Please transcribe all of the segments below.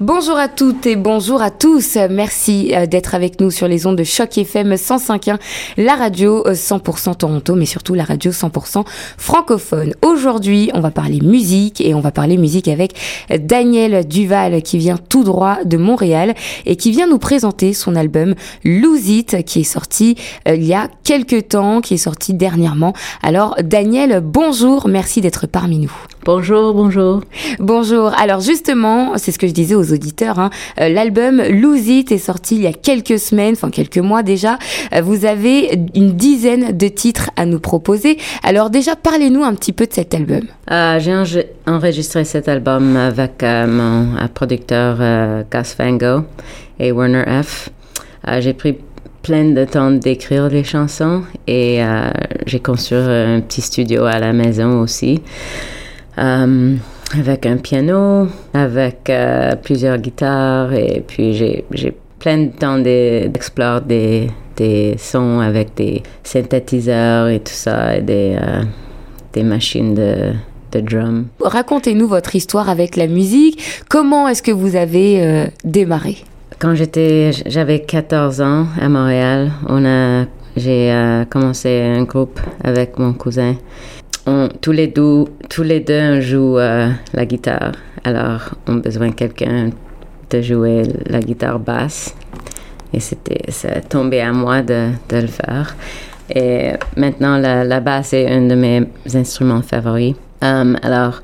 Bonjour à toutes et bonjour à tous. Merci euh, d'être avec nous sur les ondes de Choc FM 105.1, la radio 100% euh, Toronto, mais surtout la radio 100% francophone. Aujourd'hui, on va parler musique et on va parler musique avec Daniel Duval qui vient tout droit de Montréal et qui vient nous présenter son album Lose It qui est sorti euh, il y a quelques temps, qui est sorti dernièrement. Alors Daniel, bonjour, merci d'être parmi nous. Bonjour, bonjour. Bonjour. Alors justement, c'est ce que je disais aux auditeurs, hein, euh, l'album Lose It est sorti il y a quelques semaines, enfin quelques mois déjà. Euh, vous avez une dizaine de titres à nous proposer. Alors déjà, parlez-nous un petit peu de cet album. Euh, J'ai enregistré cet album avec euh, mon producteur Gus Fango et Warner F. J'ai pris plein de temps d'écrire les chansons et j'ai construit un petit studio à la maison aussi. Euh, avec un piano, avec euh, plusieurs guitares, et puis j'ai, plein de temps d'explorer des, des sons avec des synthétiseurs et tout ça, et des, euh, des machines de, de drum. Racontez-nous votre histoire avec la musique. Comment est-ce que vous avez démarré? Quand j'étais, j'avais 14 ans à Montréal, on a, j'ai commencé un groupe avec mon cousin tous, les deux, tous les deux, on joue euh, la guitare. Alors, on a besoin de quelqu'un de jouer la guitare basse. Et c'était, tombé à moi de, de, le faire. Et maintenant, la, basse est un de mes instruments favoris. Um, alors,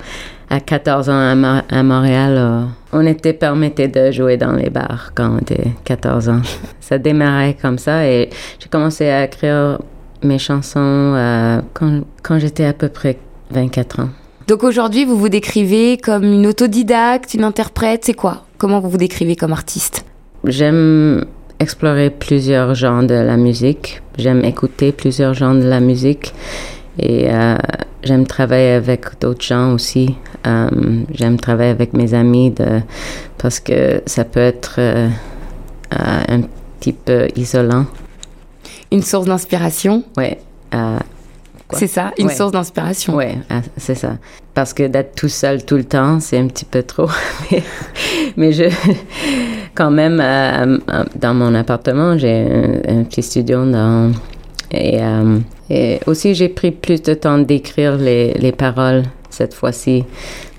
à 14 ans à, Montréal, euh, on était permetté de jouer dans les bars quand on était 14 ans. ça démarrait comme ça et j'ai commencé à écrire mes chansons euh, quand, quand j'étais à peu près 24 ans. Donc aujourd'hui, vous vous décrivez comme une autodidacte, une interprète, c'est quoi? Comment vous vous décrivez comme artiste? J'aime explorer plusieurs genres de la musique. J'aime écouter plusieurs genres de la musique. Et euh, j'aime travailler avec d'autres gens aussi. Euh, j'aime travailler avec mes amis de, parce que ça peut être un petit peu isolant une source d'inspiration. Ouais. Euh, c'est ça, une source d'inspiration. Ouais, ah, c'est ça. Parce que d'être tout seul tout le temps, c'est un petit peu trop. mais, je, quand même, euh, euh, dans mon appartement, j'ai un, petit studio dans, et, et aussi j'ai pris plus de temps d'écrire les, les paroles cette fois-ci,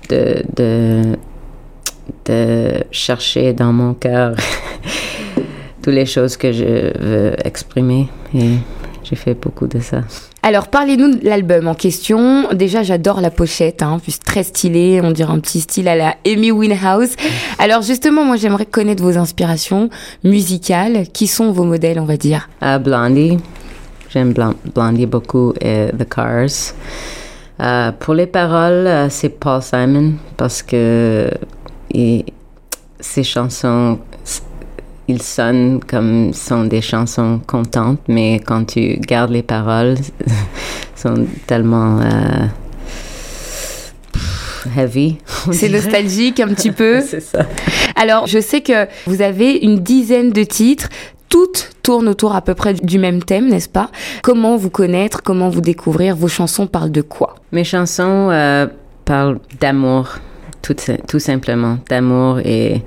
de, de, de chercher dans mon cœur toutes les choses que je veux exprimer. Et j'ai fait beaucoup de ça. Alors, parlez-nous de l'album en question. Déjà, j'adore la pochette, hein, plus très stylée, on dirait un petit style à la Amy Winehouse. Alors, justement, moi, j'aimerais connaître vos inspirations musicales. Qui sont vos modèles, on va dire? Uh, Blondie. J'aime Blondie beaucoup et The Cars. Uh, pour les paroles, uh, c'est Paul Simon parce que ses chansons ils sonnent comme sont des chansons contentes, mais quand tu gardes les paroles, sont tellement euh, heavy. C'est nostalgique un petit peu. C'est ça. Alors, je sais que vous avez une dizaine de titres. Toutes tournent autour à peu près du même thème, n'est-ce pas? Comment vous connaître Comment vous découvrir? Vos chansons parlent de quoi? Mes chansons euh, parlent d'amour, tout, tout simplement, d'amour et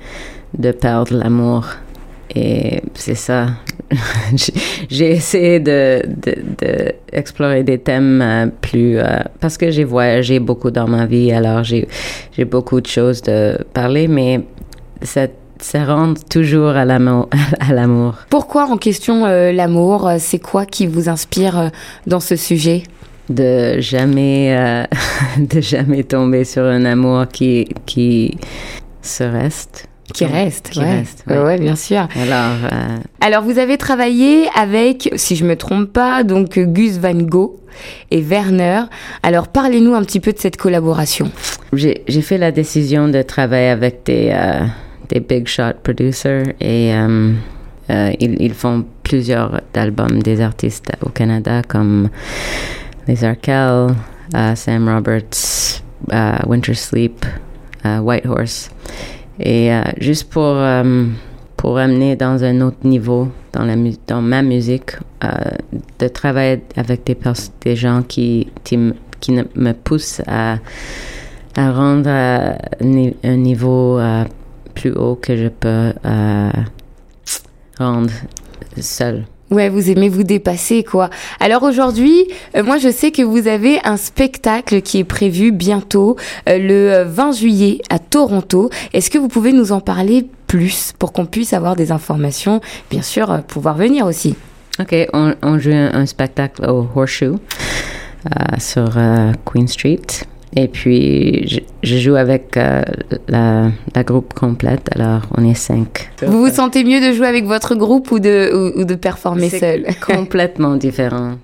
de perdre l'amour. Et c'est ça. j'ai essayé de, de, des thèmes euh, plus... Euh, parce que j'ai voyagé beaucoup dans ma vie, alors j'ai beaucoup de choses de parler, mais ça, ça rentre toujours à l'amour. Pourquoi en question euh, l'amour C'est quoi qui vous inspire dans ce sujet? De jamais de jamais tomber sur un amour qui qui se reste qui reste, qui reste, ouais. bien sûr. Alors, euh, alors vous avez travaillé avec, si je me trompe pas, donc Gus Van Gogh et Werner. Alors parlez-nous un petit peu de cette collaboration. J'ai fait la décision de travailler avec des euh, des big shot producers et euh, ils, ils, font plusieurs albums des artistes au Canada comme Les Arkell, Sam Roberts, Winter Sleep, White Horse. Et euh, juste pour, euh, pour amener dans un autre niveau dans, la, dans ma musique, euh, de travailler avec des, des gens qui, qui, me poussent à, à rendre un niveau plus plus haut que je peux euh, rendre seul. Ouais, vous aimez vous dépasser, quoi. Alors aujourd'hui, euh, moi je sais que vous avez un spectacle qui est prévu bientôt, euh, le 20 juillet à Toronto. Est-ce que vous pouvez nous en parler plus pour qu'on puisse avoir des informations, bien sûr, euh, pouvoir venir aussi? Ok, on, joue un spectacle au Horseshoe sur Queen Street. Et puis, je, je joue avec euh, la, la, groupe complète, alors on est cinq. Vous vous sentez mieux de jouer avec votre groupe ou de, ou, ou de performer seul? complètement différent.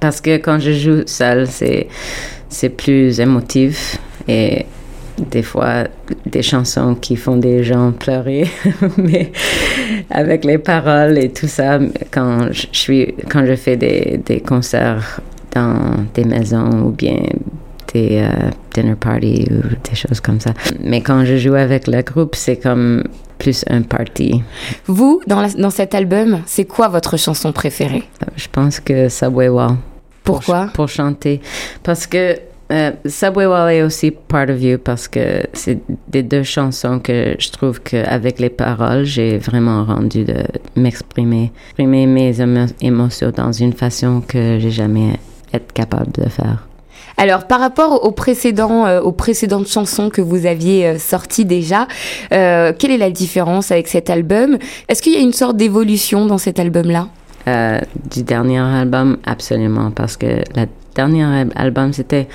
Parce que quand je joue seul, c'est, c'est plus émotif et des fois des chansons qui font des gens pleurer, mais avec les paroles et tout ça, quand je, suis, quand je fais des, des concerts dans des maisons ou bien des euh, dinner parties ou des choses comme ça. Mais quand je joue avec le groupe, c'est comme plus un party. Vous, dans, la, dans cet album, c'est quoi votre chanson préférée? Je pense que Subway Wall. Pourquoi? Pour, pour, chanter. Parce que euh, Subway Wall est aussi Part of You parce que c'est des deux chansons que je trouve qu'avec les paroles, j'ai vraiment rendu de m'exprimer, exprimer mes émotions dans une façon que j'ai jamais été capable de faire. Alors, par rapport euh, aux précédentes chansons que vous aviez euh, sorties déjà, euh, quelle est la différence avec cet album? Est-ce qu'il y a une sorte d'évolution dans cet album-là? Du dernier album, absolument, parce que le dernier album, c'était,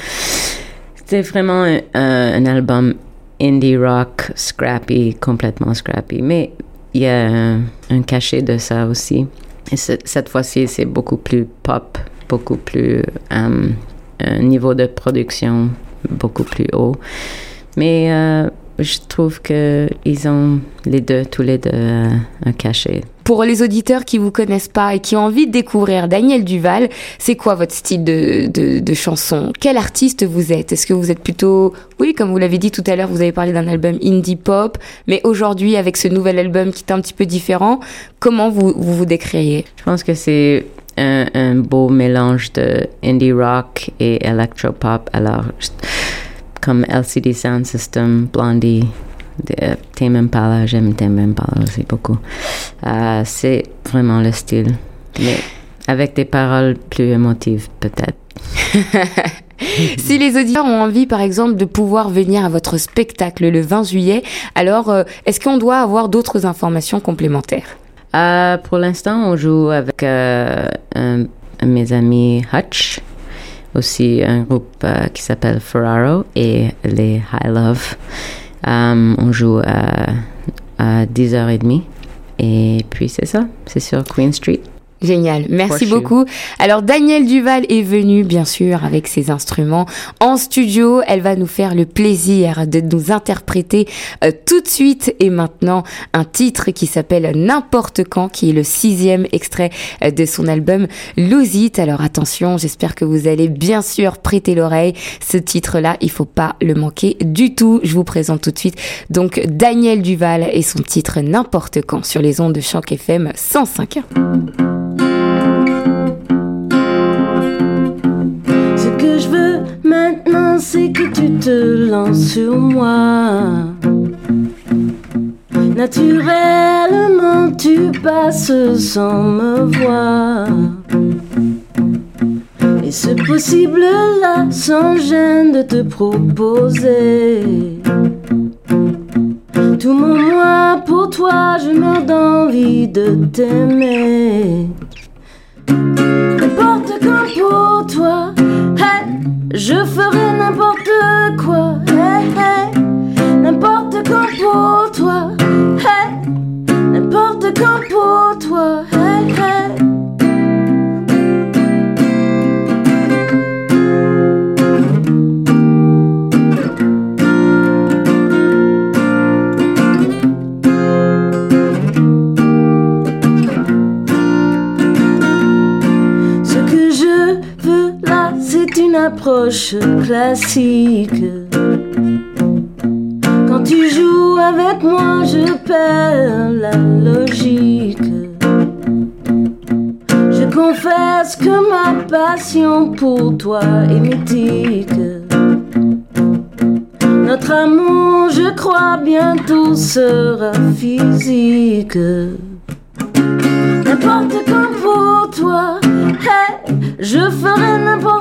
c'était vraiment un, album indie rock, scrappy, complètement scrappy. Mais il y a un, cachet de ça aussi. Et cette fois-ci, c'est beaucoup plus pop, beaucoup plus un niveau de production beaucoup plus haut. Mais euh, je trouve que ils ont les deux, tous les deux, euh, un cachet. Pour les auditeurs qui vous connaissent pas et qui ont envie de découvrir Daniel Duval, c'est quoi votre style de, de, de, chanson? Quel artiste vous êtes? Est-ce que vous êtes plutôt, oui, comme vous l'avez dit tout à l'heure, vous avez parlé d'un album indie pop, mais aujourd'hui avec ce nouvel album qui est un petit peu différent, comment vous vous, vous décririez? Je pense que c'est un, beau mélange de indie rock et electropop. Alors, comme LCD Sound System, Blondie, de, Tame Impala, j'aime Tame Impala aussi beaucoup. Euh, c'est vraiment le style, mais avec des paroles plus émotives peut-être. si les auditeurs ont envie, par exemple, de pouvoir venir à votre spectacle le 20 juillet, alors euh, est-ce qu'on doit avoir d'autres informations complémentaires? Euh, pour l'instant, on joue avec euh, mes amis Hutch, aussi un groupe euh, qui s'appelle Ferraro et les High Love. On joue à, à 10h30 et puis c'est ça, c'est sur Queen Street. Génial, merci beaucoup. Alors Danielle Duval est venue bien sûr avec ses instruments en studio. Elle va nous faire le plaisir de nous interpréter euh, tout de suite et maintenant un titre qui s'appelle N'importe quand, qui est le sixième extrait euh, de son album Lose It. Alors attention, j'espère que vous allez bien sûr prêter l'oreille. Ce titre-là, il faut pas le manquer du tout. Je vous présente tout de suite donc Danielle Duval et son titre N'importe quand sur les ondes de Choc FM 105. C'est que tu te lances sur moi. Naturellement, tu passes sans me voir. Et ce possible-là, sans gêne de te proposer. Tout mon moi pour toi, je meurs d'envie de t'aimer. N'importe quand pour toi, je ferai classique. Quand tu joues avec moi, je perds la logique. Je confesse que ma passion pour toi est mythique. Notre amour, je crois, bientôt sera physique. N'importe quand pour toi, je ferai n'importe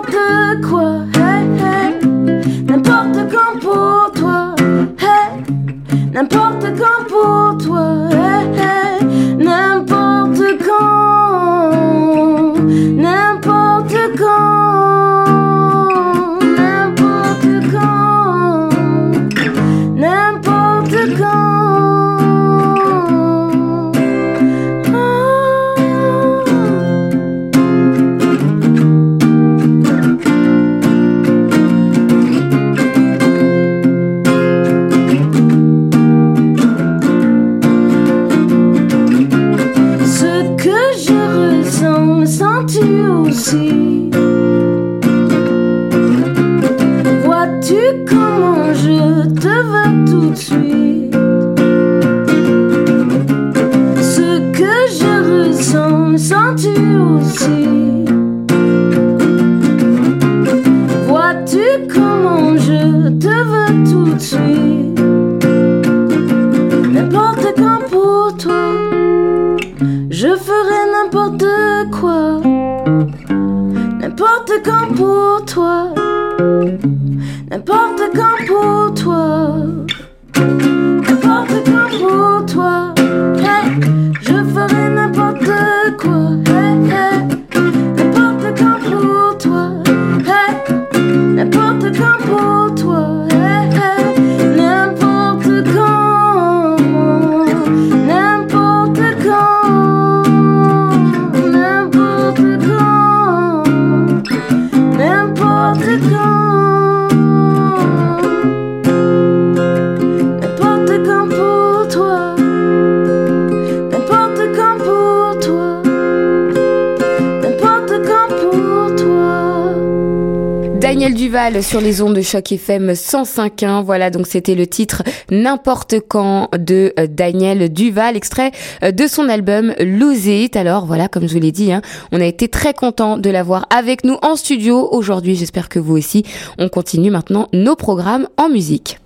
je ferai n'importe quoi, n'importe quand pour toi, n'importe quand pour toi, n'importe quand pour toi. Daniel Duval sur les ondes de choc FM 105.1. Voilà, donc c'était le titre N'importe quand de euh, Daniel Duval, extrait euh, de son album Lose It. Alors voilà, comme je vous l'ai dit, hein, on a été très content de l'avoir avec nous en studio aujourd'hui. J'espère que vous aussi. On continue maintenant nos programmes en musique.